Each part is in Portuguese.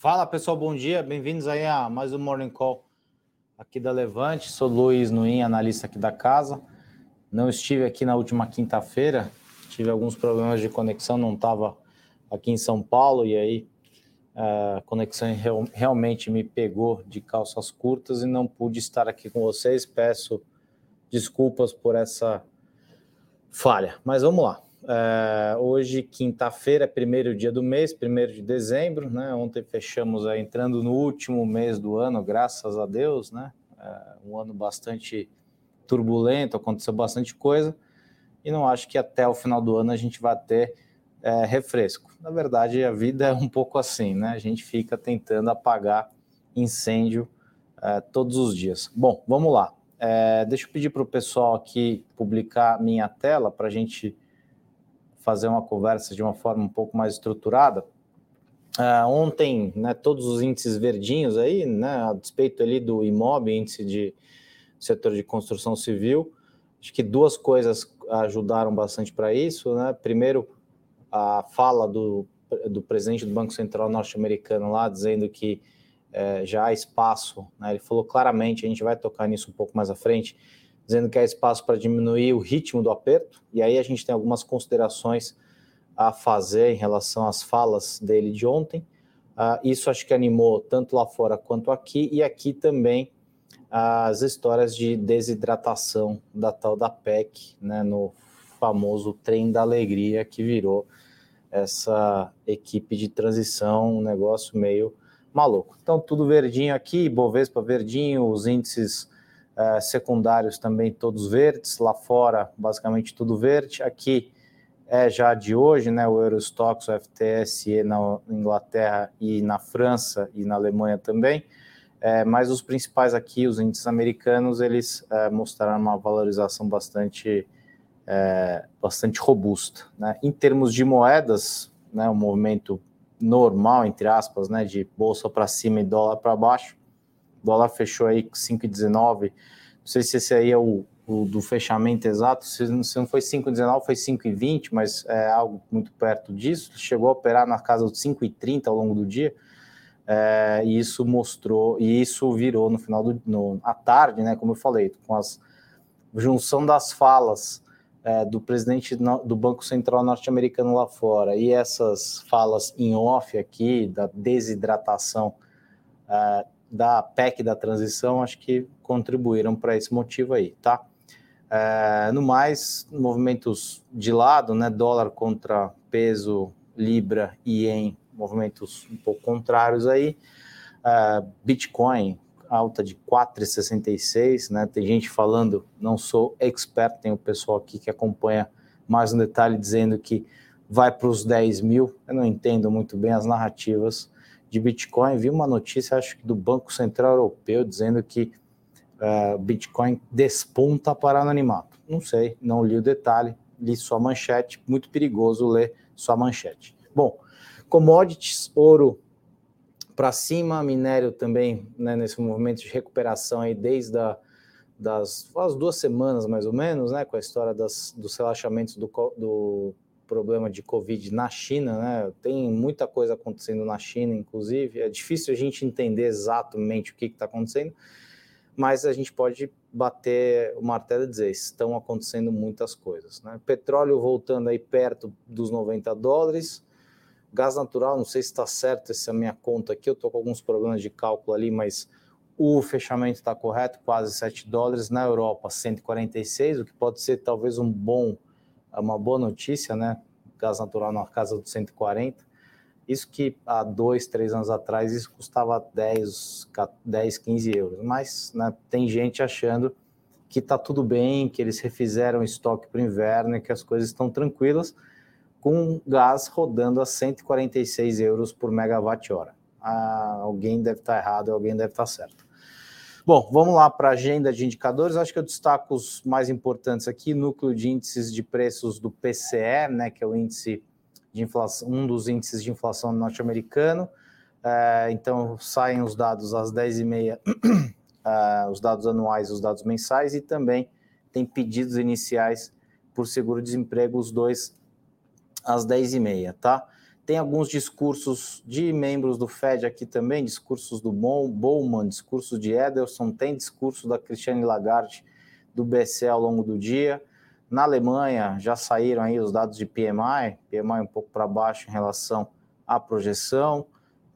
Fala pessoal, bom dia, bem-vindos aí a mais um Morning Call aqui da Levante. Sou Luiz Nuin, analista aqui da casa. Não estive aqui na última quinta-feira, tive alguns problemas de conexão, não estava aqui em São Paulo e aí a conexão real, realmente me pegou de calças curtas e não pude estar aqui com vocês. Peço desculpas por essa falha, mas vamos lá. É, hoje, quinta-feira, primeiro dia do mês, primeiro de dezembro, né? Ontem fechamos aí, entrando no último mês do ano, graças a Deus, né? É, um ano bastante turbulento, aconteceu bastante coisa, e não acho que até o final do ano a gente vai ter é, refresco. Na verdade, a vida é um pouco assim, né? A gente fica tentando apagar incêndio todos os dias. Bom, vamos lá. Deixa eu pedir para o pessoal aqui publicar minha tela para a gente fazer uma conversa de uma forma um pouco mais estruturada. Uh, ontem, né, todos os índices verdinhos aí, né, a despeito ali do IMOB, índice de setor de construção civil, acho que duas coisas ajudaram bastante para isso, né? Primeiro, a fala do, do presidente do Banco Central norte-americano lá, dizendo que é, já há espaço, né? ele falou claramente, a gente vai tocar nisso um pouco mais à frente, dizendo que há espaço para diminuir o ritmo do aperto, e aí a gente tem algumas considerações a fazer em relação às falas dele de ontem. Uh, isso acho que animou tanto lá fora quanto aqui, e aqui também as histórias de desidratação da tal da PEC, né, no famoso trem da alegria que virou essa equipe de transição, um negócio meio maluco. Então, tudo verdinho aqui, Bovespa verdinho, os índices uh, secundários também todos verdes, lá fora basicamente tudo verde. Aqui é já de hoje, né? O Eurostox, o FTSE na Inglaterra e na França e na Alemanha também. É, mas os principais aqui, os índices americanos, eles é, mostraram uma valorização bastante, é, bastante robusta. Né? Em termos de moedas, né, um movimento normal, entre aspas, né, de bolsa para cima e dólar para baixo, o dólar fechou aí 5,19. Não sei se esse aí é o, o do fechamento exato, se, se não foi 5,19, foi 5,20, mas é algo muito perto disso. Chegou a operar na casa dos 5,30 ao longo do dia. É, e isso mostrou, e isso virou no final do no, à tarde, né? Como eu falei, com a junção das falas é, do presidente do Banco Central norte-americano lá fora e essas falas em off aqui da desidratação é, da PEC da transição, acho que contribuíram para esse motivo aí, tá? É, no mais, movimentos de lado, né? Dólar contra peso, libra e yen, movimentos um pouco contrários aí. É, Bitcoin, alta de 4,66, né? Tem gente falando, não sou expert, tem o pessoal aqui que acompanha mais um detalhe dizendo que vai para os 10 mil. Eu não entendo muito bem as narrativas de Bitcoin. Vi uma notícia, acho que do Banco Central Europeu, dizendo que uh, Bitcoin desponta para anonimato. Não sei, não li o detalhe, li sua manchete. Muito perigoso ler sua manchete. Bom, commodities, ouro para cima, minério também né, nesse movimento de recuperação aí desde a, das as duas semanas mais ou menos, né, com a história das, dos relaxamentos do, do problema de Covid na China, né? Tem muita coisa acontecendo na China, inclusive. É difícil a gente entender exatamente o que está acontecendo, mas a gente pode bater o martelo e dizer: estão acontecendo muitas coisas. Né? Petróleo voltando aí perto dos 90 dólares. Gás natural, não sei se está certo essa minha conta aqui, eu estou com alguns problemas de cálculo ali, mas o fechamento está correto, quase 7 dólares. Na Europa, 146, o que pode ser talvez um bom é uma boa notícia, né? Gás natural na casa dos 140. Isso que há dois, três anos atrás isso custava 10, 10 15 euros. Mas né, tem gente achando que está tudo bem, que eles refizeram estoque para o inverno e que as coisas estão tranquilas, com gás rodando a 146 euros por megawatt-hora. Ah, alguém deve estar tá errado, alguém deve estar tá certo. Bom, vamos lá para a agenda de indicadores. Acho que eu destaco os mais importantes aqui: núcleo de índices de preços do PCE, né, que é o índice de inflação, um dos índices de inflação norte-americano. É, então, saem os dados às 10h30, é, os dados anuais, os dados mensais, e também tem pedidos iniciais por seguro-desemprego, os dois às 10h30, tá? Tem alguns discursos de membros do Fed aqui também, discursos do Bowman, discursos de Ederson, tem discurso da Cristiane Lagarde do BCE ao longo do dia. Na Alemanha já saíram aí os dados de PMI, PMI um pouco para baixo em relação à projeção.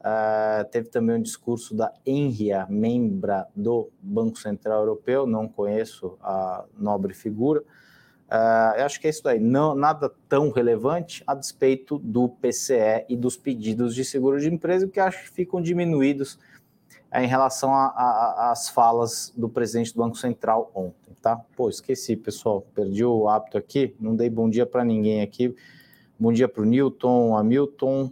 Uh, teve também um discurso da Enria, membra do Banco Central Europeu, não conheço a nobre figura. Uh, eu acho que é isso aí, não, nada tão relevante a despeito do PCE e dos pedidos de seguro de empresa, que acho que ficam diminuídos uh, em relação às falas do presidente do Banco Central ontem, tá? Pô, esqueci, pessoal, perdi o hábito aqui, não dei bom dia para ninguém aqui. Bom dia para o Newton, Hamilton,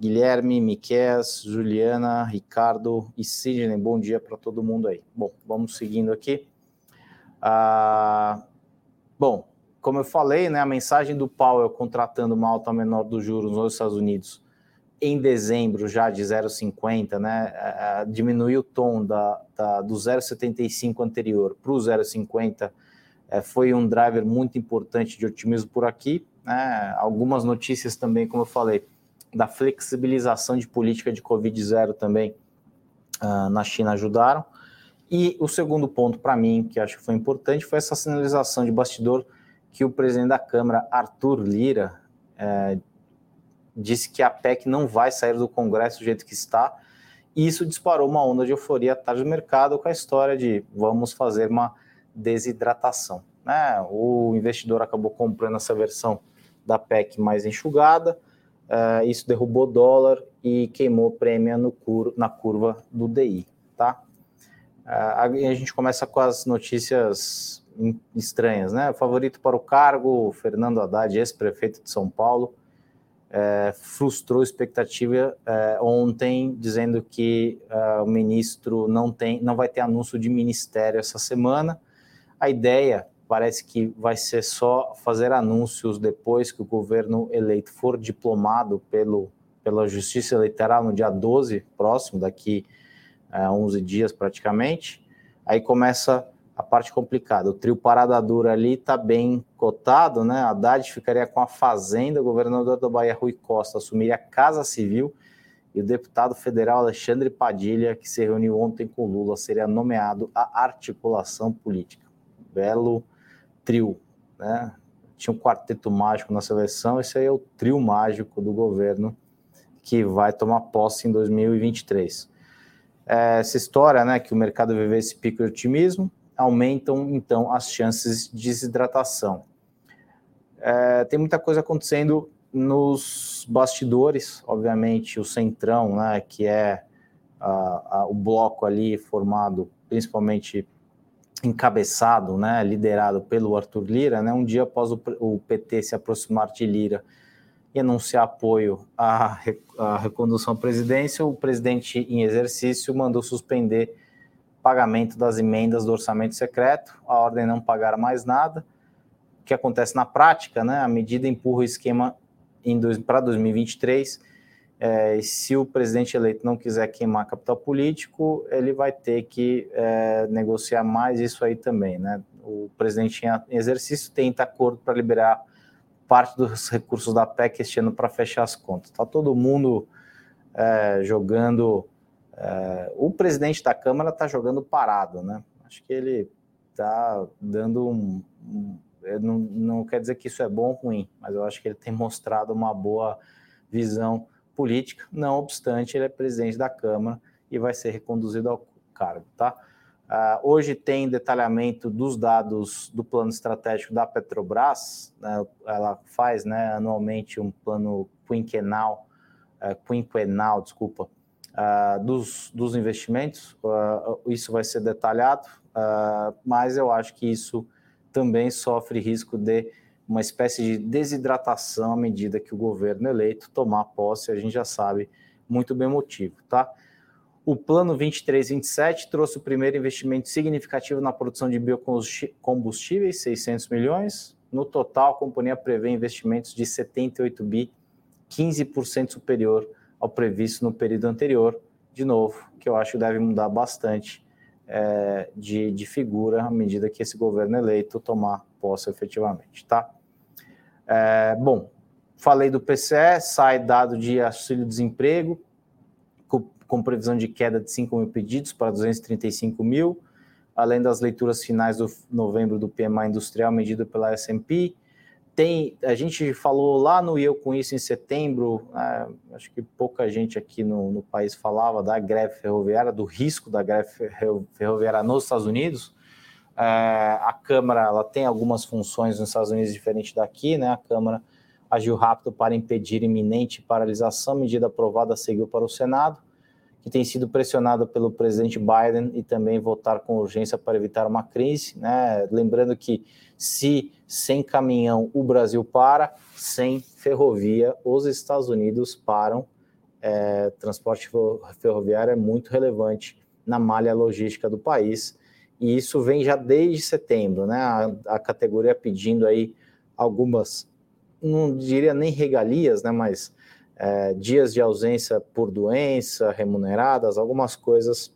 Guilherme, Miquel, Juliana, Ricardo e Sidney. Bom dia para todo mundo aí. Bom, vamos seguindo aqui. Uh, Bom, como eu falei, né, a mensagem do Powell contratando uma alta menor dos juros nos Estados Unidos em dezembro já de 0,50, né, é, é, diminuiu o tom da, da do 0,75 anterior para o 0,50, é, foi um driver muito importante de otimismo por aqui. Né, algumas notícias também, como eu falei, da flexibilização de política de Covid-0 também uh, na China ajudaram. E o segundo ponto para mim, que acho que foi importante, foi essa sinalização de bastidor que o presidente da Câmara, Arthur Lira, é, disse que a PEC não vai sair do Congresso do jeito que está. E isso disparou uma onda de euforia tarde do mercado com a história de vamos fazer uma desidratação. Né? O investidor acabou comprando essa versão da PEC mais enxugada, uh, isso derrubou o dólar e queimou prêmio no cur na curva do DI. Tá? A gente começa com as notícias estranhas, né? Favorito para o cargo, Fernando Haddad, ex-prefeito de São Paulo, é, frustrou expectativa é, ontem, dizendo que é, o ministro não tem, não vai ter anúncio de ministério essa semana. A ideia parece que vai ser só fazer anúncios depois que o governo eleito for diplomado pelo, pela Justiça Eleitoral no dia 12 próximo, daqui é, 11 dias praticamente. Aí começa a parte complicada. O trio Parada Dura ali está bem cotado, né? Haddad ficaria com a Fazenda, o governador da Bahia, Rui Costa, assumiria a Casa Civil e o deputado federal Alexandre Padilha, que se reuniu ontem com Lula, seria nomeado a articulação política. Belo trio, né? Tinha um quarteto mágico na seleção, esse aí é o trio mágico do governo que vai tomar posse em 2023 essa história, né, que o mercado vive esse pico de otimismo, aumentam então as chances de desidratação. É, tem muita coisa acontecendo nos bastidores, obviamente o centrão, né, que é a, a, o bloco ali formado principalmente encabeçado, né, liderado pelo Arthur Lira, né, um dia após o, o PT se aproximar de Lira e anunciar apoio à, à recondução à presidência, o presidente em exercício mandou suspender pagamento das emendas do orçamento secreto, a ordem não pagar mais nada. O que acontece na prática, né? A medida empurra o esquema para 2023. É, se o presidente eleito não quiser queimar capital político, ele vai ter que é, negociar mais isso aí também, né? O presidente em exercício tenta acordo para liberar parte dos recursos da PEC este ano para fechar as contas. Está todo mundo é, jogando. É, o presidente da Câmara está jogando parado, né? Acho que ele está dando um. um não, não quer dizer que isso é bom ou ruim, mas eu acho que ele tem mostrado uma boa visão política. Não obstante, ele é presidente da Câmara e vai ser reconduzido ao cargo, tá? Uh, hoje tem detalhamento dos dados do plano estratégico da Petrobras, né, ela faz né, anualmente um plano quinquenal, uh, quinquenal desculpa, uh, dos, dos investimentos, isso vai ser detalhado, mas eu acho que isso também sofre risco de uma espécie de desidratação à medida que o governo eleito tomar posse, a gente já sabe muito bem o motivo, tá? O plano 23-27 trouxe o primeiro investimento significativo na produção de biocombustíveis, 600 milhões. No total, a companhia prevê investimentos de 78 bi, 15% superior ao previsto no período anterior. De novo, que eu acho que deve mudar bastante é, de, de, figura à medida que esse governo eleito tomar posse efetivamente, tá? É, bom, Falei do PCE, sai dado de auxílio-desemprego, com, previsão de queda de 5 mil pedidos para 235 mil, além das leituras finais do novembro do PMI industrial medido pela S&P, tem, a gente falou lá no Eu Com Isso em setembro, é, acho que pouca gente aqui no, no, país falava da greve ferroviária, do risco da greve ferroviária nos Estados Unidos. É, a Câmara ela tem algumas funções nos Estados Unidos diferente daqui, né? A Câmara agiu rápido para impedir iminente paralisação, medida aprovada seguiu para o Senado que tem sido pressionado pelo presidente Biden e também votar com urgência para evitar uma crise. Né? Lembrando que se sem caminhão o Brasil para, sem ferrovia os Estados Unidos param. É, transporte ferroviário é muito relevante na malha logística do país e isso vem já desde setembro, né? A, a categoria pedindo aí algumas, não diria nem regalias, né? Mas é, dias de ausência por doença remuneradas, algumas coisas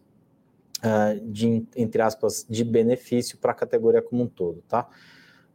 é, de, entre aspas, de benefício para a categoria como um todo, tá?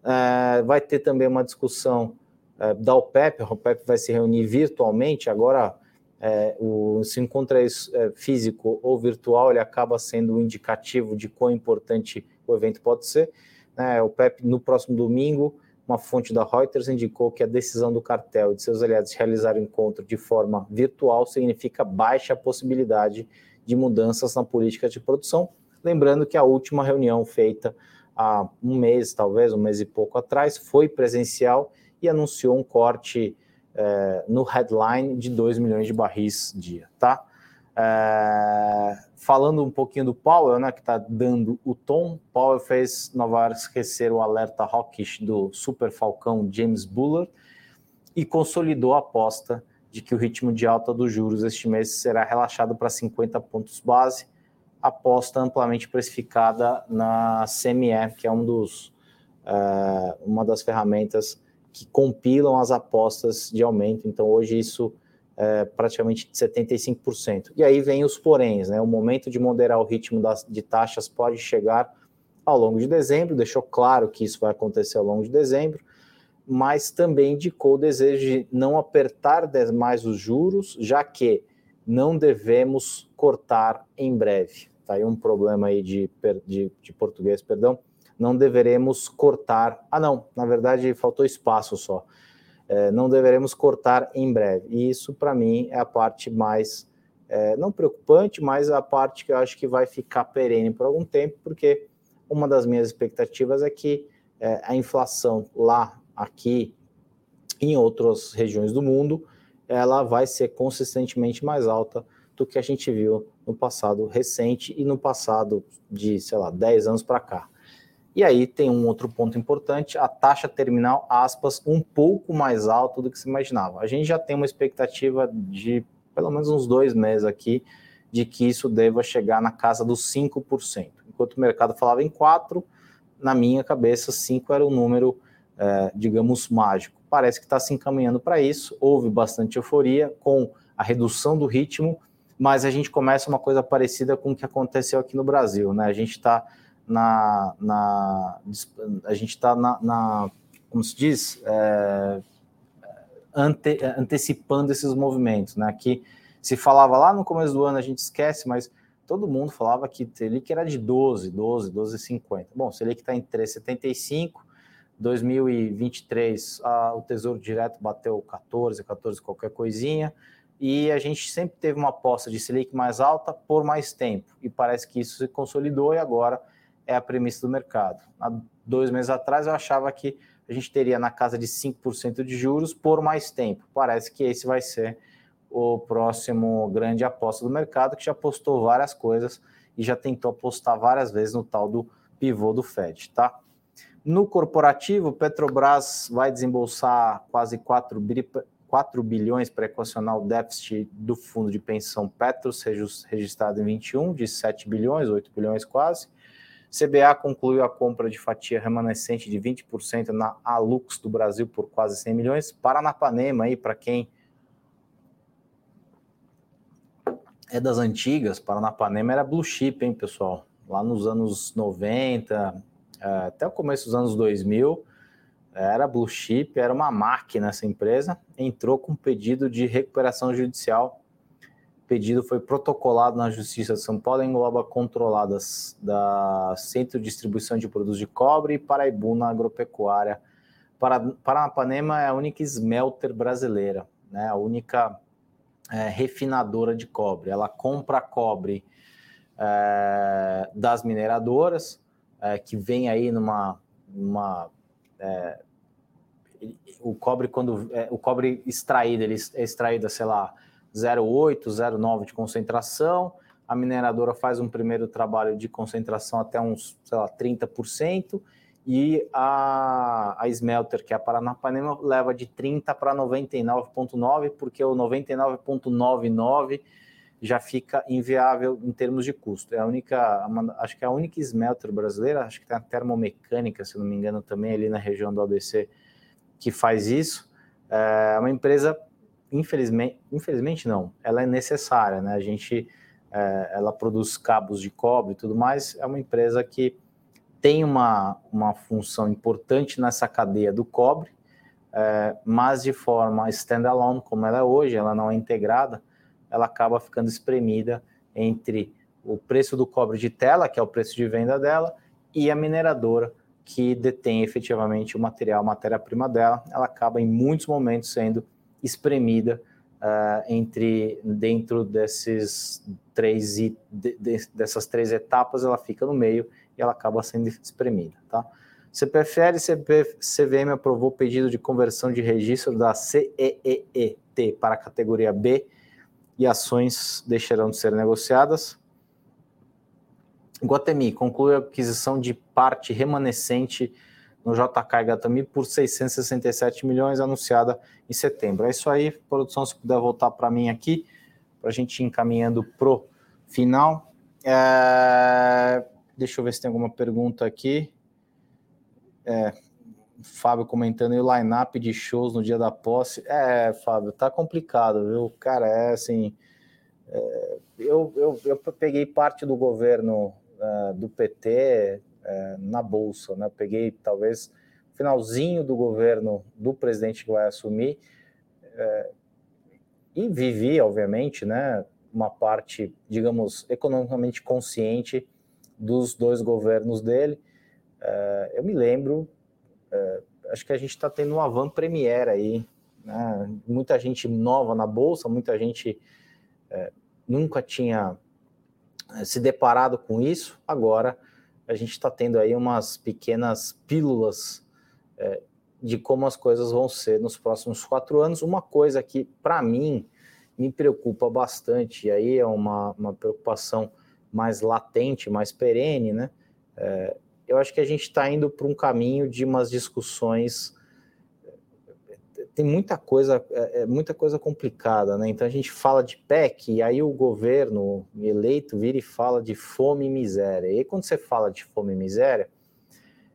É, vai ter também uma discussão é, da OPEP, a OPEP vai se reunir virtualmente, agora é, o, se encontra é, físico ou virtual, ele acaba sendo um indicativo de quão importante o evento pode ser. Né? O OPEP, no próximo domingo, uma fonte da Reuters indicou que a decisão do cartel e de seus aliados realizar o encontro de forma virtual significa baixa possibilidade de mudanças na política de produção. Lembrando que a última reunião feita há um mês, talvez um mês e pouco atrás, foi presencial e anunciou um corte é, no headline de 2 milhões de barris dia, tá? É, falando um pouquinho do Powell, né, que está dando o tom, Powell fez Nova York esquecer o alerta hawkish do super falcão James Bullard e consolidou a aposta de que o ritmo de alta dos juros este mês será relaxado para 50 pontos base, aposta amplamente precificada na CME, que é um dos, é, uma das ferramentas que compilam as apostas de aumento. Então, hoje isso é, praticamente 75%. E aí vem os poréns, né? O momento de moderar o ritmo das, de taxas pode chegar ao longo de dezembro, deixou claro que isso vai acontecer ao longo de dezembro, mas também indicou o desejo de não apertar mais os juros, já que não devemos cortar em breve. Tá aí um problema aí de, de, de português, perdão. Não deveremos cortar. Ah, não, na verdade faltou espaço só não deveremos cortar em breve. E isso, para mim, é a parte mais, é, não preocupante, mas a parte que eu acho que vai ficar perene por algum tempo, porque uma das minhas expectativas é que é, a inflação lá, aqui, em outras regiões do mundo, ela vai ser consistentemente mais alta do que a gente viu no passado recente e no passado de, sei lá, 10 anos para cá. E aí tem um outro ponto importante, a taxa terminal, aspas, um pouco mais alta do que se imaginava. A gente já tem uma expectativa de pelo menos uns dois meses aqui, de que isso deva chegar na casa dos 5%. Enquanto o mercado falava em 4%, na minha cabeça, 5% era o um número, é, digamos, mágico. Parece que está se encaminhando para isso, houve bastante euforia com a redução do ritmo, mas a gente começa uma coisa parecida com o que aconteceu aqui no Brasil, né? A gente está na, na a gente está na, na, como se diz, é, ante, antecipando esses movimentos, né? Que se falava lá no começo do ano, a gente esquece, mas todo mundo falava que Selic era de 12, 12, 12,50. Bom, Selic está em 3,75, 2023 a, o Tesouro Direto bateu 14, 14 qualquer coisinha, e a gente sempre teve uma aposta de Selic mais alta por mais tempo, e parece que isso se consolidou e agora é a premissa do mercado. Há dois meses atrás eu achava que a gente teria na casa de 5% de juros por mais tempo. Parece que esse vai ser o próximo grande aposta do mercado, que já postou várias coisas e já tentou apostar várias vezes no tal do pivô do Fed, tá? No corporativo, Petrobras vai desembolsar quase 4, bi 4 bilhões para equacionar o déficit do fundo de pensão Petros, registrado em 21, de 7 bilhões, 8 bilhões quase. CBA concluiu a compra de fatia remanescente de 20% na Alux do Brasil por quase 100 milhões. Paranapanema aí, para quem é das antigas, Paranapanema era blue chip, hein, pessoal? Lá nos anos 90, é, até o começo dos anos 2000, era blue chip, era uma máquina essa empresa, entrou com pedido de recuperação judicial. Pedido foi protocolado na Justiça de São Paulo, engloba controladas da Centro de Distribuição de Produtos de Cobre e Paraibuna Agropecuária. Paranapanema é a única smelter brasileira, né? a única é, refinadora de cobre. Ela compra cobre é, das mineradoras, é, que vem aí numa, numa é, o cobre quando é, o cobre extraído ele é extraído sei lá 0,8, 0,9 de concentração. A mineradora faz um primeiro trabalho de concentração até uns, sei lá, 30%, e a, a Smelter, que é a Paranapanema, leva de 30 para 99,9, porque o 99,99 já fica inviável em termos de custo. É a única, acho que é a única smelter brasileira, acho que tem a termomecânica, se não me engano, também ali na região do ABC, que faz isso. É uma empresa, infelizmente, infelizmente não, ela é necessária, né? A gente, é, ela produz cabos de cobre e tudo mais, é uma empresa que tem uma, uma função importante nessa cadeia do cobre, é, mas de forma standalone, como ela é hoje, ela não é integrada, ela acaba ficando espremida entre o preço do cobre de tela, que é o preço de venda dela, e a mineradora, que detém efetivamente o material, matéria-prima dela, ela acaba em muitos momentos sendo espremida uh, entre dentro desses três de, de, dessas três etapas, ela fica no meio e ela acaba sendo espremida, tá? CPFL e CVM aprovou pedido de conversão de registro da CEEET para a categoria B e ações deixarão de ser negociadas. Guatemi conclui a aquisição de parte remanescente no JK Gatami por 667 milhões, anunciada em setembro. É isso aí, produção, se puder voltar para mim aqui, para a gente ir encaminhando pro final. É... Deixa eu ver se tem alguma pergunta aqui. É, Fábio comentando o line-up de shows no dia da posse. É, Fábio, tá complicado, viu? Cara, é assim. É, eu, eu, eu peguei parte do governo uh, do PT uh, na Bolsa, né? peguei talvez finalzinho do governo do presidente que vai assumir uh, e vivi, obviamente, né? Uma parte, digamos, economicamente consciente dos dois governos dele. eu me lembro é, acho que a gente está tendo uma van premiere aí, né? muita gente nova na bolsa, muita gente é, nunca tinha é, se deparado com isso. Agora a gente está tendo aí umas pequenas pílulas é, de como as coisas vão ser nos próximos quatro anos. Uma coisa que para mim me preocupa bastante, e aí é uma, uma preocupação mais latente, mais perene, né? É, eu acho que a gente está indo para um caminho de umas discussões. Tem muita coisa, é, é, muita coisa complicada, né? Então a gente fala de PEC, e aí o governo eleito vira e fala de fome e miséria. E aí, quando você fala de fome e miséria,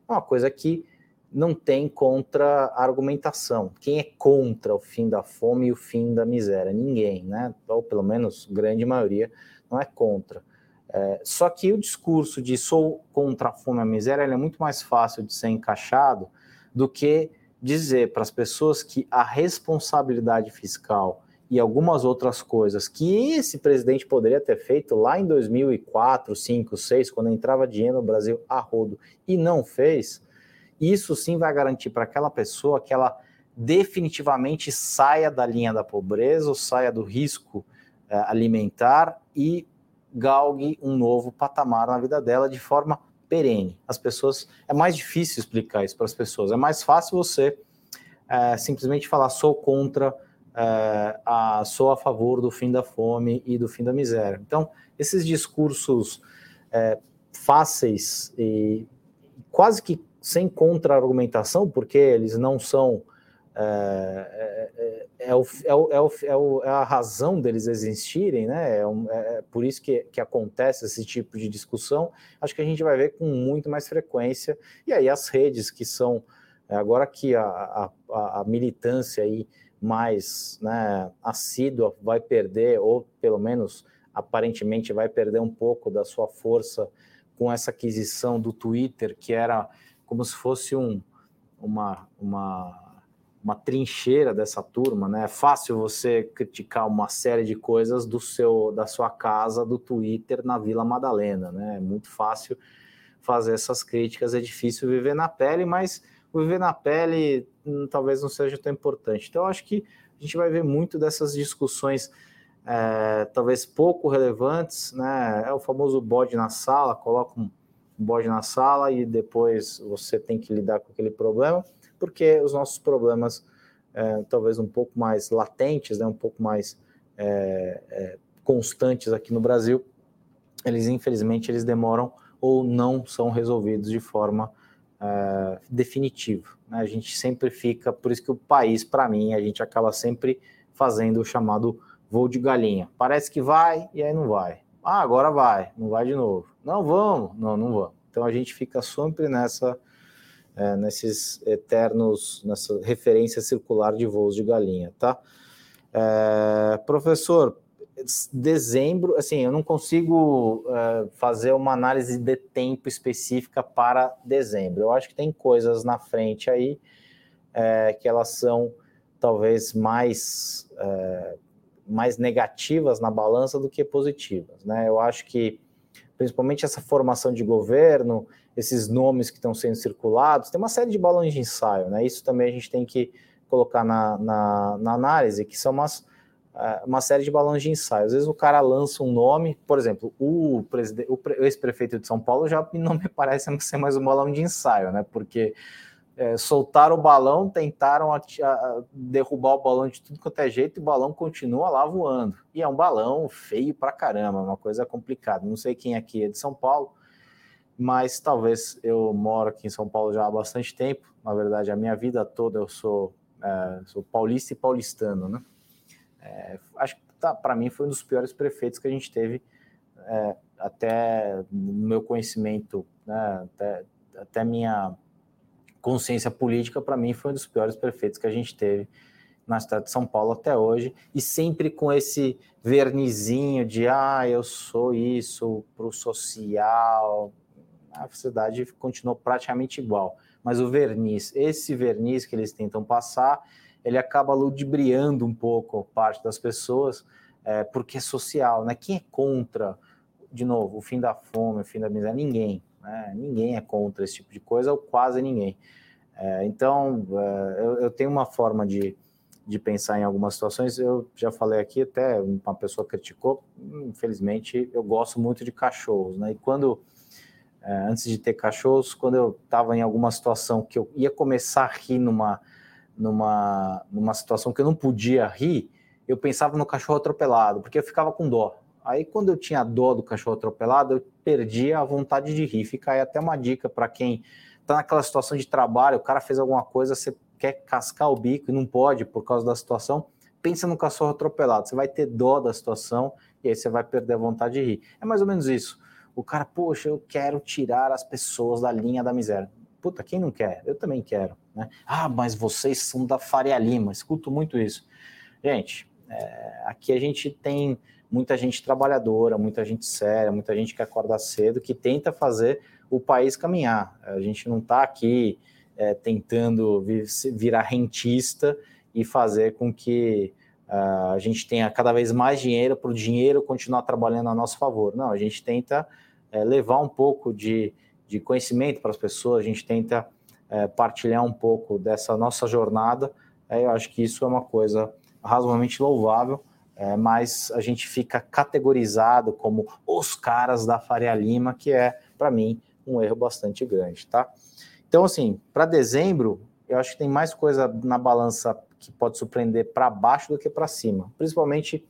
é uma coisa que não tem contra-argumentação. Quem é contra o fim da fome e o fim da miséria? Ninguém, né? Ou pelo menos grande maioria não é contra. É, só que o discurso de sou contra a fome e a miséria é muito mais fácil de ser encaixado do que dizer para as pessoas que a responsabilidade fiscal e algumas outras coisas que esse presidente poderia ter feito lá em 2004, 5, 6, quando entrava dinheiro no Brasil a rodo e não fez, isso sim vai garantir para aquela pessoa que ela definitivamente saia da linha da pobreza ou saia do risco é, alimentar e galgue um novo patamar na vida dela de forma perene. As pessoas é mais difícil explicar isso para as pessoas. É mais fácil você é, simplesmente falar sou contra, é, a, sou a favor do fim da fome e do fim da miséria. Então esses discursos é, fáceis e quase que sem contra-argumentação, porque eles não são é, o, é, o, é, o, é, a razão deles existirem, né? É, um, é, por isso que, que acontece esse tipo de discussão. Acho que a gente vai ver com muito mais frequência. E aí as redes que são agora que a, a, a militância aí mais né, assídua vai perder, ou pelo menos aparentemente vai perder um pouco da sua força com essa aquisição do Twitter, que era como se fosse um uma, uma, uma trincheira dessa turma, né? É fácil você criticar uma série de coisas do seu da sua casa, do Twitter na Vila Madalena, né? É muito fácil fazer essas críticas, é difícil viver na pele, mas viver na pele hum, talvez não seja tão importante. Então, acho que a gente vai ver muito dessas discussões é, talvez pouco relevantes, né? É o famoso bode na sala, coloca um bode na sala e depois você tem que lidar com aquele problema, porque os nossos problemas, é, talvez um pouco mais latentes, né, um pouco mais é, é, constantes aqui no Brasil, eles infelizmente eles demoram ou não são resolvidos de forma é, definitiva. Né? A gente sempre fica, por isso que o país, para mim, a gente acaba sempre fazendo o chamado voo de galinha. Parece que vai e aí não vai. Ah, agora vai, não vai de novo. Não, vamos, não, não vamos. Então a gente fica sempre nessa, é, nesses eternos, nessa referência circular de voos de galinha, tá? É, professor, dezembro, assim, eu não consigo é, fazer uma análise de tempo específica para dezembro. Eu acho que tem coisas na frente aí é, que elas são talvez mais é, mais negativas na balança do que positivas. Né? Eu acho que, principalmente essa formação de governo, esses nomes que estão sendo circulados, tem uma série de balões de ensaio. Né? Isso também a gente tem que colocar na, na, na análise, que são umas, é, uma série de balões de ensaio. Às vezes o cara lança um nome, por exemplo, o, o ex-prefeito de São Paulo já não me parece ser mais um balão de ensaio, né? Porque é, soltaram o balão, tentaram a, a, derrubar o balão de tudo quanto é jeito e o balão continua lá voando. E é um balão feio pra caramba, uma coisa complicada. Não sei quem aqui é de São Paulo, mas talvez eu moro aqui em São Paulo já há bastante tempo. Na verdade, a minha vida toda eu sou, é, sou paulista e paulistano, né? É, acho que tá, para mim foi um dos piores prefeitos que a gente teve é, até no meu conhecimento, né, até, até minha consciência política, para mim, foi um dos piores prefeitos que a gente teve na cidade de São Paulo até hoje, e sempre com esse vernizinho de ah, eu sou isso para o social. A cidade continuou praticamente igual, mas o verniz, esse verniz que eles tentam passar, ele acaba ludibriando um pouco parte das pessoas, é, porque é social, né? Quem é contra, de novo, o fim da fome, o fim da miséria? Ninguém. Né? Ninguém é contra esse tipo de coisa, ou quase ninguém. É, então, é, eu, eu, tenho uma forma de, de pensar em algumas situações. Eu já falei aqui, até uma pessoa criticou. Infelizmente, eu gosto muito de cachorros. Né? E quando, antes de ter cachorros, quando eu estava em alguma situação que eu ia começar a rir numa, numa, numa situação que eu não podia rir, eu pensava no cachorro atropelado, porque eu ficava com dó. Aí, quando eu tinha dó do cachorro atropelado, eu perdia a vontade de rir. Fica aí até uma dica para quem está naquela situação de trabalho, o cara fez alguma coisa, você quer cascar o bico e não pode por causa da situação. Pensa no cachorro atropelado, você vai ter dó da situação e aí você vai perder a vontade de rir. É mais ou menos isso. O cara, poxa, eu quero tirar as pessoas da linha da miséria. Puta, quem não quer? Eu também quero. Né? Ah, mas vocês são da Faria Lima. Escuto muito isso. Gente, é, aqui a gente tem muita gente trabalhadora, muita gente séria, muita gente que acorda cedo, que tenta fazer o país caminhar. A gente não está aqui é, tentando vir, virar rentista e fazer com que uh, a gente tenha cada vez mais dinheiro para o dinheiro continuar trabalhando a nosso favor. Não, a gente tenta é, levar um pouco de, de conhecimento para as pessoas, a gente tenta é, partilhar um pouco dessa nossa jornada. É, eu acho que isso é uma coisa razoavelmente louvável é, mas a gente fica categorizado como os caras da Faria Lima, que é, para mim, um erro bastante grande, tá? Então, assim, para dezembro, eu acho que tem mais coisa na balança que pode surpreender para baixo do que para cima, principalmente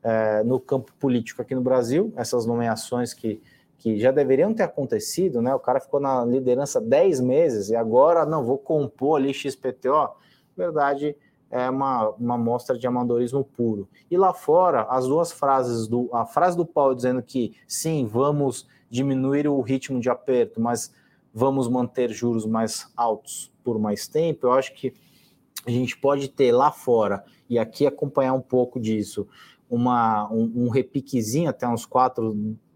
é, no campo político aqui no Brasil, essas nomeações que, que já deveriam ter acontecido, né? O cara ficou na liderança 10 meses e agora, não, vou compor ali XPTO. Verdade, é uma, uma mostra de amadorismo puro. E lá fora, as duas frases, do, a frase do Paulo dizendo que sim, vamos diminuir o ritmo de aperto, mas vamos manter juros mais altos por mais tempo, eu acho que a gente pode ter lá fora, e aqui acompanhar um pouco disso, uma, um, um repiquezinho até uns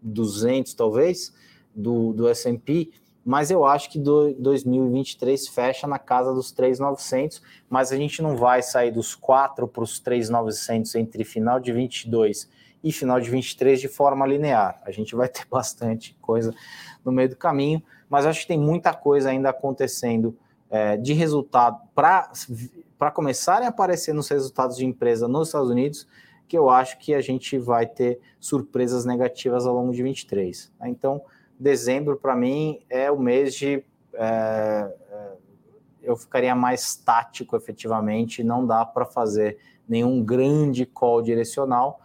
4,200 talvez, do, do S&P, mas eu acho que do 2023 fecha na casa dos 3,900, mas a gente não vai sair dos 4 para os 3,900 entre final de 22 e final de 23 de forma linear. A gente vai ter bastante coisa no meio do caminho, mas acho que tem muita coisa ainda acontecendo é, de resultado para começarem a aparecer nos resultados de empresa nos Estados Unidos, que eu acho que a gente vai ter surpresas negativas ao longo de 23. Então, dezembro para mim é o mês de é, é, eu ficaria mais tático efetivamente, não dá para fazer nenhum grande call direcional.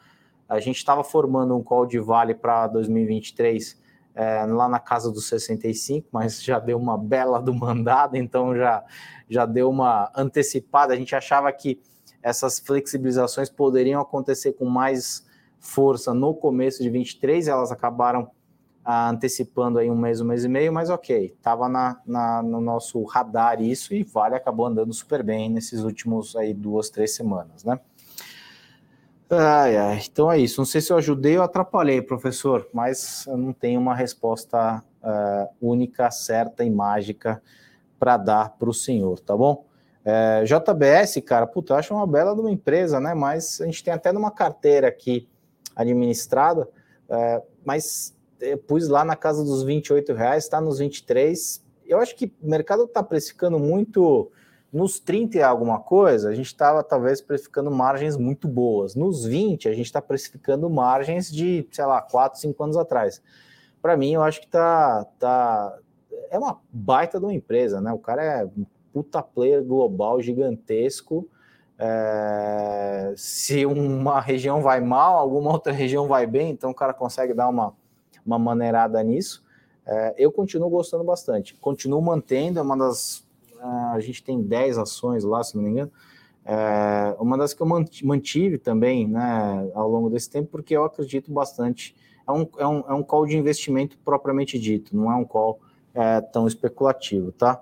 A gente estava formando um call de vale para 2023 é, lá na casa dos 65, mas já deu uma bela do mandado, então já, já deu uma antecipada. A gente achava que essas flexibilizações poderiam acontecer com mais força no começo de 23, elas acabaram ah, antecipando aí um mês, um mês e meio, mas ok, estava na, na, no nosso radar isso e Vale acabou andando super bem nesses últimos aí duas, três semanas, né? Ai, ai, então é isso. Não sei se eu ajudei ou atrapalhei, professor, mas eu não tenho uma resposta uh, única, certa e mágica para dar para o senhor, tá bom? É, JBS, cara, puta, eu acho uma bela de uma empresa, né? Mas a gente tem até numa carteira aqui administrada, é, mas pus lá na casa dos 28 reais, está nos 23. Eu acho que o mercado está precificando muito nos 30 e alguma coisa, a gente estava talvez precificando margens muito boas. Nos 20, a gente está precificando margens de, sei lá, 4, 5 anos atrás. Para mim, eu acho que tá, tá. É uma baita de uma empresa, né? O cara é puta player global gigantesco. É... se uma região vai mal, alguma outra região vai bem, então o cara consegue dar uma, uma maneirada nisso. É, eu continuo gostando bastante, continuo mantendo, é uma das a gente tem 10 ações lá, se não me engano. É, uma das que eu mantive também né, ao longo desse tempo, porque eu acredito bastante. É um, é um, é um call de investimento propriamente dito, não é um call é, tão especulativo, tá?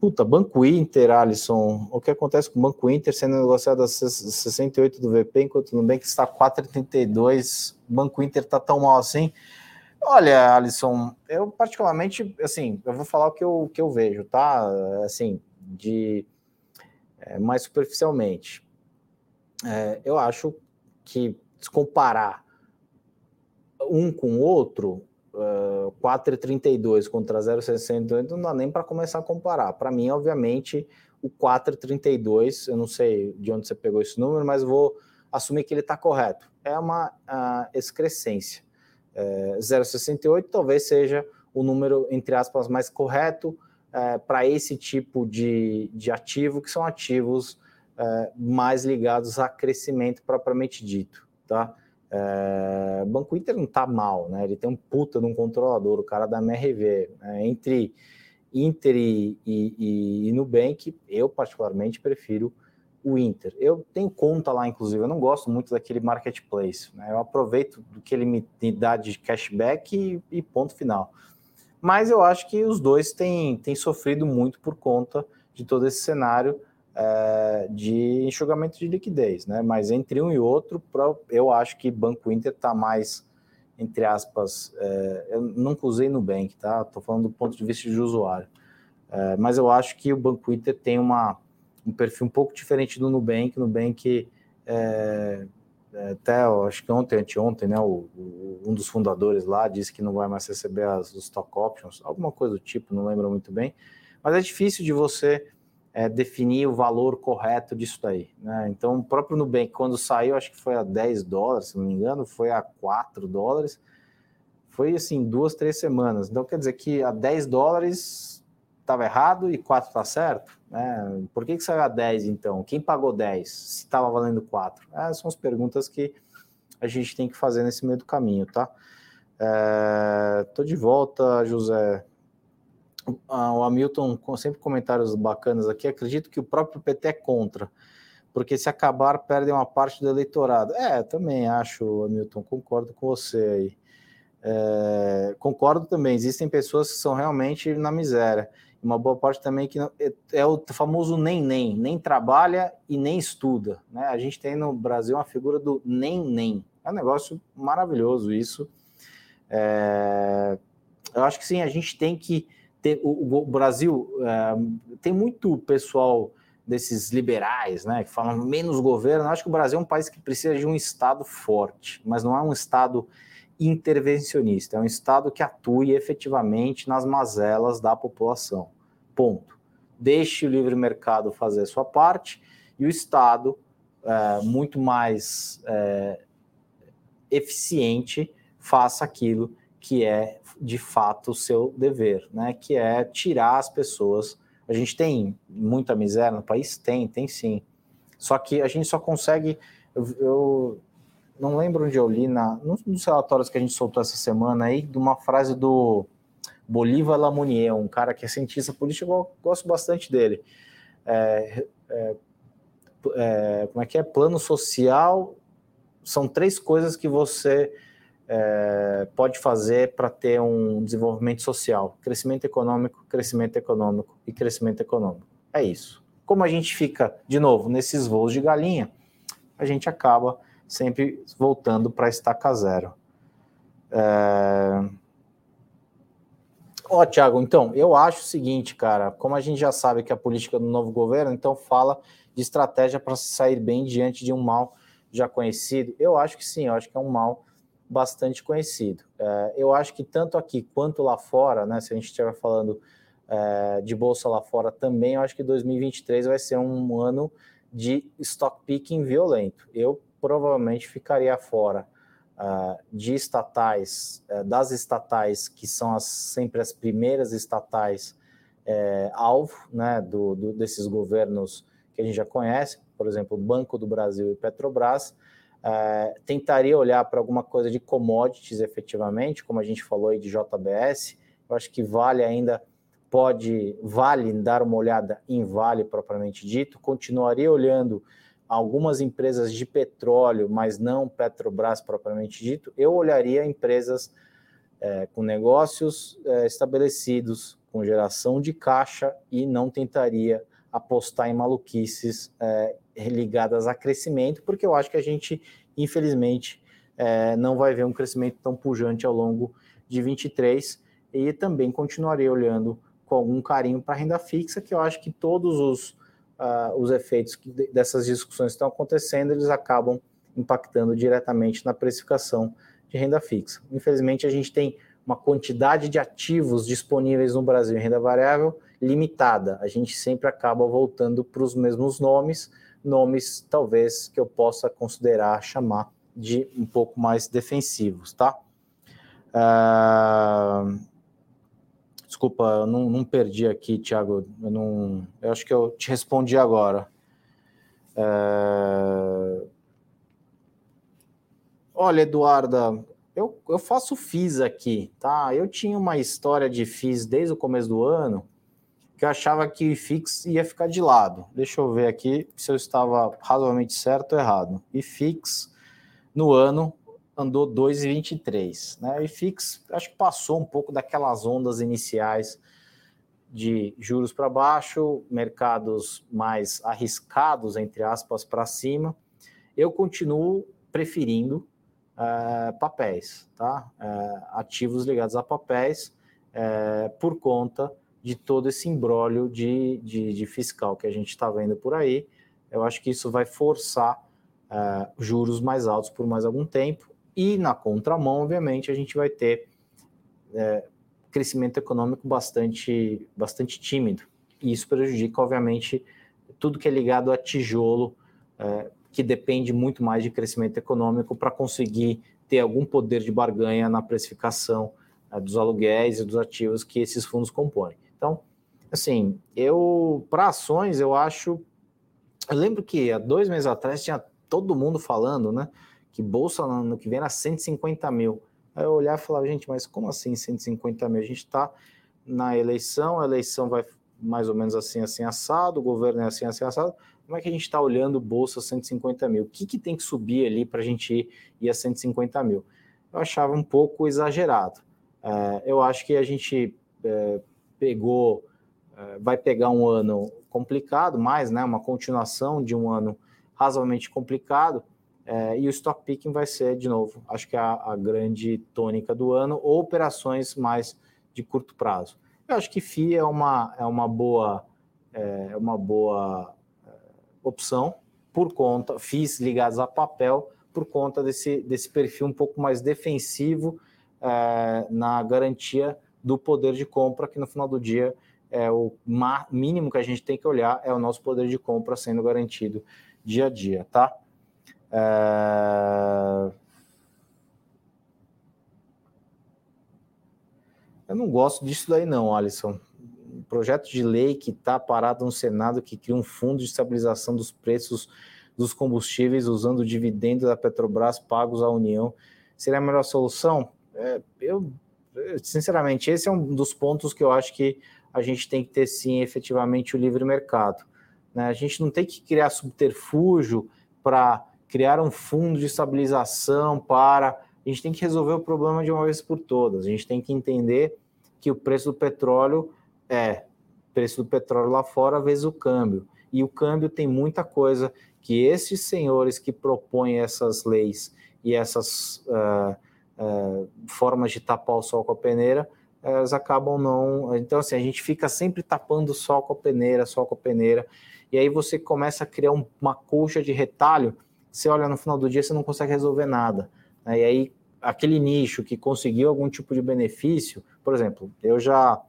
Puta, Banco Inter, Alisson, o que acontece com o Banco Inter sendo negociado a 68 do VP, enquanto no Nubank está 4,32, o Banco Inter está tão mal assim? Olha, Alisson, eu particularmente, assim, eu vou falar o que eu, que eu vejo, tá? Assim, de é, mais superficialmente. É, eu acho que se comparar um com o outro, uh, 4,32 contra 0,68 não dá nem para começar a comparar. Para mim, obviamente, o 4,32, eu não sei de onde você pegou esse número, mas vou assumir que ele está correto. É uma uh, excrescência é, 0,68 talvez seja o número, entre aspas, mais correto é, para esse tipo de, de ativo, que são ativos é, mais ligados a crescimento propriamente dito, tá? É, Banco Inter não está mal, né? Ele tem um puta de um controlador, o cara da MRV. Né? Entre Inter e, e, e Nubank, eu particularmente prefiro o Inter. Eu tenho conta lá, inclusive, eu não gosto muito daquele marketplace. Né? Eu aproveito do que ele me dá de cashback e, e, ponto final. Mas eu acho que os dois têm, têm sofrido muito por conta de todo esse cenário é, de enxugamento de liquidez. Né? Mas entre um e outro, eu acho que Banco Inter está mais, entre aspas, é, eu nunca usei Nubank, tá? Estou falando do ponto de vista de usuário. É, mas eu acho que o Banco Inter tem uma um perfil um pouco diferente do Nubank. O Nubank, até acho que ontem, anteontem, né, o, o, um dos fundadores lá disse que não vai mais receber as os stock options, alguma coisa do tipo, não lembro muito bem. Mas é difícil de você é, definir o valor correto disso daí. Né? Então, o próprio Nubank, quando saiu, acho que foi a 10 dólares, se não me engano, foi a 4 dólares. Foi assim, duas, três semanas. Então, quer dizer que a 10 dólares estava errado e 4 está certo? É, por que, que saiu a 10 então? Quem pagou 10 se estava valendo 4? É, são as perguntas que a gente tem que fazer nesse meio do caminho, tá? Estou é, de volta, José. Ah, o Hamilton, com sempre comentários bacanas aqui. Acredito que o próprio PT é contra, porque se acabar, perdem uma parte do eleitorado. É, também acho, Hamilton, concordo com você aí. É, concordo também, existem pessoas que são realmente na miséria uma boa parte também que é, é o famoso nem nem, nem trabalha e nem estuda. Né? A gente tem no Brasil uma figura do nem nem. É um negócio maravilhoso isso. É... eu acho que sim, a gente tem que ter. O, o Brasil é, tem muito pessoal desses liberais, né, que falam menos governo. Eu acho que o Brasil é um país que precisa de um Estado forte, mas não é um Estado intervencionista, é um Estado que atue efetivamente nas mazelas da população. Ponto. Deixe o livre mercado fazer a sua parte e o Estado, é, muito mais é, eficiente, faça aquilo que é de fato o seu dever, né? Que é tirar as pessoas. A gente tem muita miséria no país? Tem, tem sim. Só que a gente só consegue. Eu, eu não lembro onde eu li, na, num dos relatórios que a gente soltou essa semana aí, de uma frase do Bolívar Lamounier, um cara que é cientista político, eu gosto bastante dele. É, é, é, como é que é? Plano social são três coisas que você é, pode fazer para ter um desenvolvimento social: crescimento econômico, crescimento econômico e crescimento econômico. É isso. Como a gente fica, de novo, nesses voos de galinha, a gente acaba sempre voltando para estaca zero. É... Ó, oh, Tiago, então, eu acho o seguinte, cara, como a gente já sabe que a política do novo governo, então fala de estratégia para se sair bem diante de um mal já conhecido. Eu acho que sim, eu acho que é um mal bastante conhecido. É, eu acho que tanto aqui quanto lá fora, né, se a gente estiver falando é, de bolsa lá fora também, eu acho que 2023 vai ser um ano de stock picking violento. Eu provavelmente ficaria fora uh, de estatais, das estatais que são as, sempre as primeiras estatais alvo né, do, do, desses governos que a gente já conhece, por exemplo, Banco do Brasil e Petrobras, é, tentaria olhar para alguma coisa de commodities efetivamente, como a gente falou aí de JBS. Eu acho que Vale ainda pode, Vale dar uma olhada em Vale propriamente dito. Continuaria olhando algumas empresas de petróleo, mas não Petrobras propriamente dito. Eu olharia empresas é, com negócios é, estabelecidos, com geração de caixa e não tentaria apostar em maluquices é, ligadas a crescimento, porque eu acho que a gente, infelizmente, é, não vai ver um crescimento tão pujante ao longo de 23 e também continuarei olhando com algum carinho para a renda fixa, que eu acho que todos os, uh, os efeitos que dessas discussões estão acontecendo, eles acabam impactando diretamente na precificação de renda fixa. Infelizmente, a gente tem uma quantidade de ativos disponíveis no Brasil em renda variável limitada. A gente sempre acaba voltando para os mesmos nomes, nomes talvez que eu possa considerar chamar de um pouco mais defensivos, tá? Uh... Desculpa, eu não, não, perdi aqui, Thiago. Eu, não, eu acho que eu te respondi agora. Uh... Olha, Eduarda, eu, eu faço FIS aqui, tá? Eu tinha uma história de FIS desde o começo do ano que eu achava que o IFIX ia ficar de lado. Deixa eu ver aqui se eu estava razoavelmente certo ou errado. IFIX no ano andou 2,23. Né? O IFIX acho que passou um pouco daquelas ondas iniciais de juros para baixo, mercados mais arriscados, entre aspas, para cima. Eu continuo preferindo uh, papéis, tá? Uh, ativos ligados a papéis, uh, por conta de todo esse embrólio de, de, de, fiscal que a gente está vendo por aí. Eu acho que isso vai forçar uh, juros mais altos por mais algum tempo. E na contramão, obviamente, a gente vai ter uh, crescimento econômico bastante, bastante tímido. E isso prejudica, obviamente, tudo que é ligado a tijolo, uh, que depende muito mais de crescimento econômico para conseguir ter algum poder de barganha na precificação dos aluguéis e dos ativos que esses fundos compõem. Então, assim, eu, para ações, eu acho. Eu lembro que há dois meses atrás tinha todo mundo falando, né? Que bolsa no ano que vem era 150 mil. Aí eu olhar e falava, gente, mas como assim 150 mil? A gente está na eleição, a eleição vai mais ou menos assim, assim, assado, o governo é assim, assim, assado. Como é que a gente está olhando bolsa 150 mil? O que, que tem que subir ali para a gente ir, ir a 150 mil? Eu achava um pouco exagerado. É, eu acho que a gente é, pegou, eh, vai pegar um ano complicado, mais, né, uma continuação de um ano razoavelmente complicado, é, e o stock picking vai ser, de novo, acho que a, a grande tônica do ano, ou operações mais de curto prazo. Eu acho que FII é uma, é uma boa, é uma boa é, opção por conta, FIIs ligados a papel, por conta desse, desse perfil um pouco mais defensivo é, na garantia do poder de compra, que no final do dia é o mínimo que a gente tem que olhar é o nosso poder de compra sendo garantido dia a dia, tá? É... Eu não gosto disso daí não, Alisson. Um projeto de lei que está parado no Senado que cria um fundo de estabilização dos preços dos combustíveis usando o dividendo da Petrobras pagos à União seria a melhor solução? É, eu, sinceramente, esse é um dos pontos que eu acho que a gente tem que ter sim efetivamente o livre mercado. Né? A gente não tem que criar subterfúgio para criar um fundo de estabilização para. A gente tem que resolver o problema de uma vez por todas. A gente tem que entender que o preço do petróleo é preço do petróleo lá fora vezes o câmbio. E o câmbio tem muita coisa que esses senhores que propõem essas leis e essas uh, uh, formas de tapar o sol com a peneira, elas acabam não. Então, assim, a gente fica sempre tapando o sol com a peneira, sol com a peneira, e aí você começa a criar um, uma colcha de retalho. Você olha no final do dia, você não consegue resolver nada. Né? E aí, aquele nicho que conseguiu algum tipo de benefício, por exemplo, eu já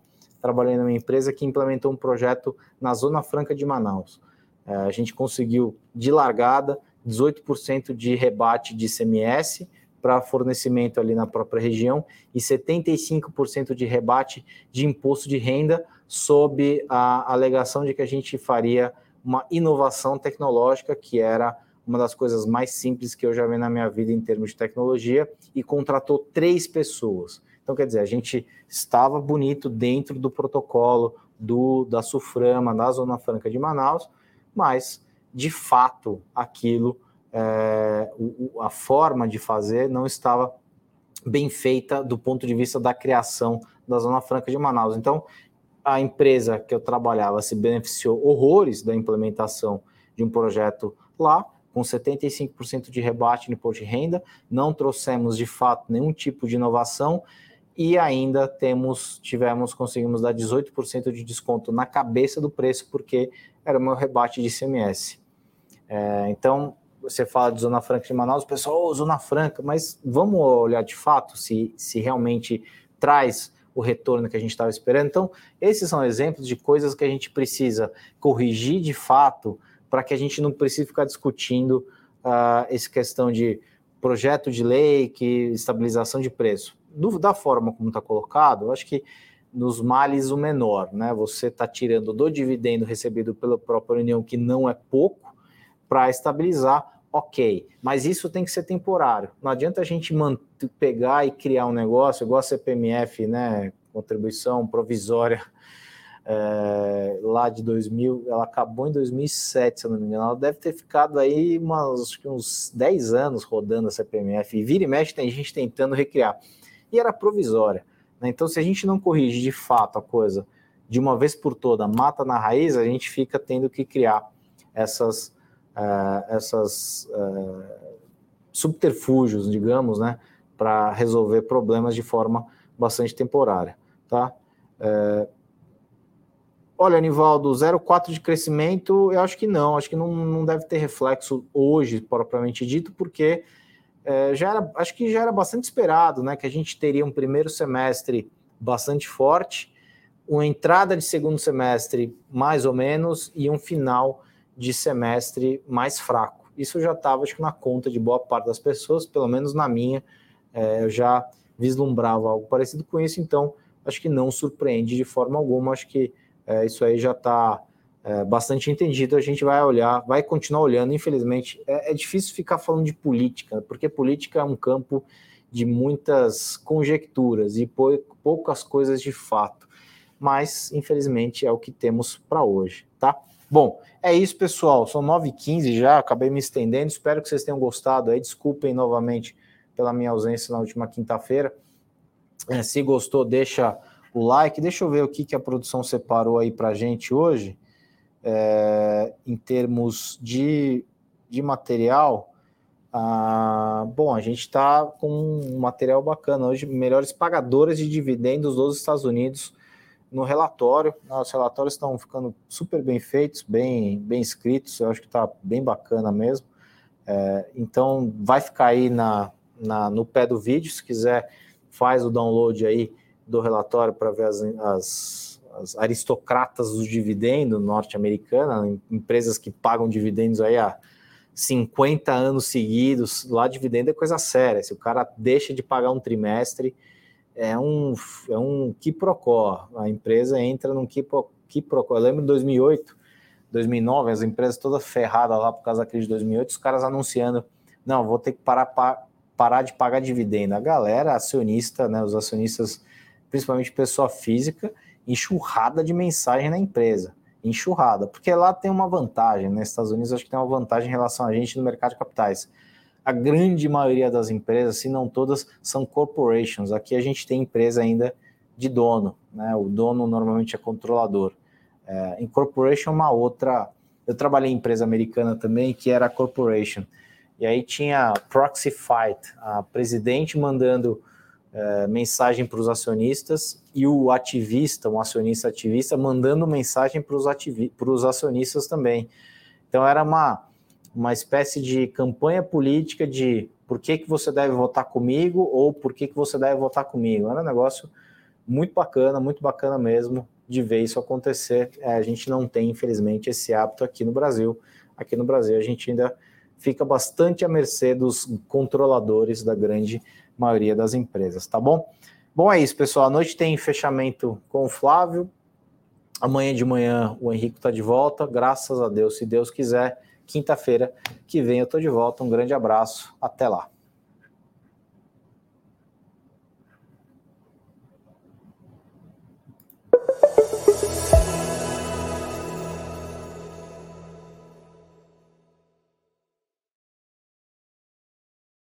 trabalhei numa empresa que implementou um projeto na Zona Franca de Manaus. É, a gente conseguiu, de largada, 18% de rebate de ICMS para fornecimento ali na própria região e 75% de rebate de imposto de renda, sob a alegação de que a gente faria uma inovação tecnológica, que era uma das coisas mais simples que eu já vi na minha vida em termos de tecnologia, e contratou três pessoas. Então, quer dizer, a gente estava bonito dentro do protocolo do da Suframa, da Zona Franca de Manaus, mas de fato aquilo, é, a forma de fazer não estava bem feita do ponto de vista da criação da Zona Franca de Manaus. Então, a empresa que eu trabalhava se beneficiou horrores da implementação de um projeto lá, com 75% de rebate no imposto de renda, não trouxemos de fato nenhum tipo de inovação e ainda temos, tivemos, conseguimos dar 18% de desconto na cabeça do preço, porque era o meu rebate de ICMS. É, então, você fala de Zona Franca de Manaus, o pessoal, oh, Zona Franca, mas vamos olhar de fato se, se realmente traz o retorno que a gente estava esperando. Então, esses são exemplos de coisas que a gente precisa corrigir de fato para que a gente não precise ficar discutindo uh, essa questão de projeto de lei, que estabilização de preço. Do, da forma como está colocado, eu acho que nos males o menor, né? Você está tirando do dividendo recebido pela própria União, que não é pouco, para estabilizar, ok. Mas isso tem que ser temporário. Não adianta a gente pegar e criar um negócio, igual a CPMF, né? Contribuição provisória é, lá de 2000, ela acabou em 2007, se eu não me engano. Ela deve ter ficado aí umas, uns 10 anos rodando a CPMF. E vira e mexe, tem gente tentando recriar. E era provisória. Né? Então, se a gente não corrige de fato a coisa de uma vez por toda, mata na raiz, a gente fica tendo que criar essas, uh, essas uh, subterfúgios, digamos, né, para resolver problemas de forma bastante temporária, tá? Uh, olha, Nivaldo, 0,4 de crescimento, eu acho que não, acho que não, não deve ter reflexo hoje, propriamente dito, porque já era, acho que já era bastante esperado, né, que a gente teria um primeiro semestre bastante forte, uma entrada de segundo semestre mais ou menos e um final de semestre mais fraco. Isso já estava, acho que, na conta de boa parte das pessoas, pelo menos na minha, é, eu já vislumbrava algo parecido com isso, então acho que não surpreende de forma alguma, acho que é, isso aí já está é, bastante entendido, a gente vai olhar, vai continuar olhando. Infelizmente, é, é, difícil ficar falando de política, porque política é um campo de muitas conjecturas e poucas coisas de fato. Mas, infelizmente, é o que temos para hoje, tá? Bom, é isso, pessoal. São 9h15 já, acabei me estendendo. Espero que vocês tenham gostado aí. Desculpem novamente pela minha ausência na última quinta-feira. É, se gostou, deixa o like. Deixa eu ver o que, que a produção separou aí para gente hoje é, em termos de, de material, Ah, bom, a gente está com um material bacana hoje, melhores pagadores de dividendos dos Estados Unidos no relatório. Os relatórios estão ficando super bem feitos, bem, bem escritos, eu acho que está bem bacana mesmo. É, então, vai ficar aí na, na, no pé do vídeo, se quiser, faz o download aí do relatório para ver as, as, as, aristocratas do dividendo norte-americana, empresas que pagam dividendos aí há 50 anos seguidos, lá dividendo é coisa séria. Se o cara deixa de pagar um trimestre, é um, é um quiprocó. A empresa entra num quiprocó. Eu lembro de 2008, 2009, as empresas todas ferradas lá por causa da crise de 2008, os caras anunciando, não, vou ter que parar, parar de pagar dividendo. A galera acionista, né, os acionistas, principalmente pessoa física, enxurrada de mensagem na empresa enxurrada, porque lá tem uma vantagem, né? Estados Unidos acho que tem uma vantagem em relação a gente no mercado de capitais. A grande maioria das empresas, se não todas, são corporations. Aqui a gente tem empresa ainda de dono, né? O dono normalmente é controlador. É, em corporation, uma outra. Eu trabalhei em empresa americana também, que era corporation. E aí tinha proxy fight, a presidente mandando é, mensagem para os acionistas e o ativista, um acionista ativista, mandando mensagem para os ativi acionistas também. Então era uma, uma espécie de campanha política de por que, que você deve votar comigo ou por que, que você deve votar comigo. Era um negócio muito bacana, muito bacana mesmo de ver isso acontecer. É, a gente não tem, infelizmente, esse hábito aqui no Brasil. Aqui no Brasil a gente ainda fica bastante à mercê dos controladores da grande maioria das empresas, tá bom? Bom, é isso, pessoal. À noite tem fechamento com o Flávio. Amanhã de manhã o Henrique está de volta. Graças a Deus, se Deus quiser. Quinta-feira que vem eu estou de volta. Um grande abraço. Até lá.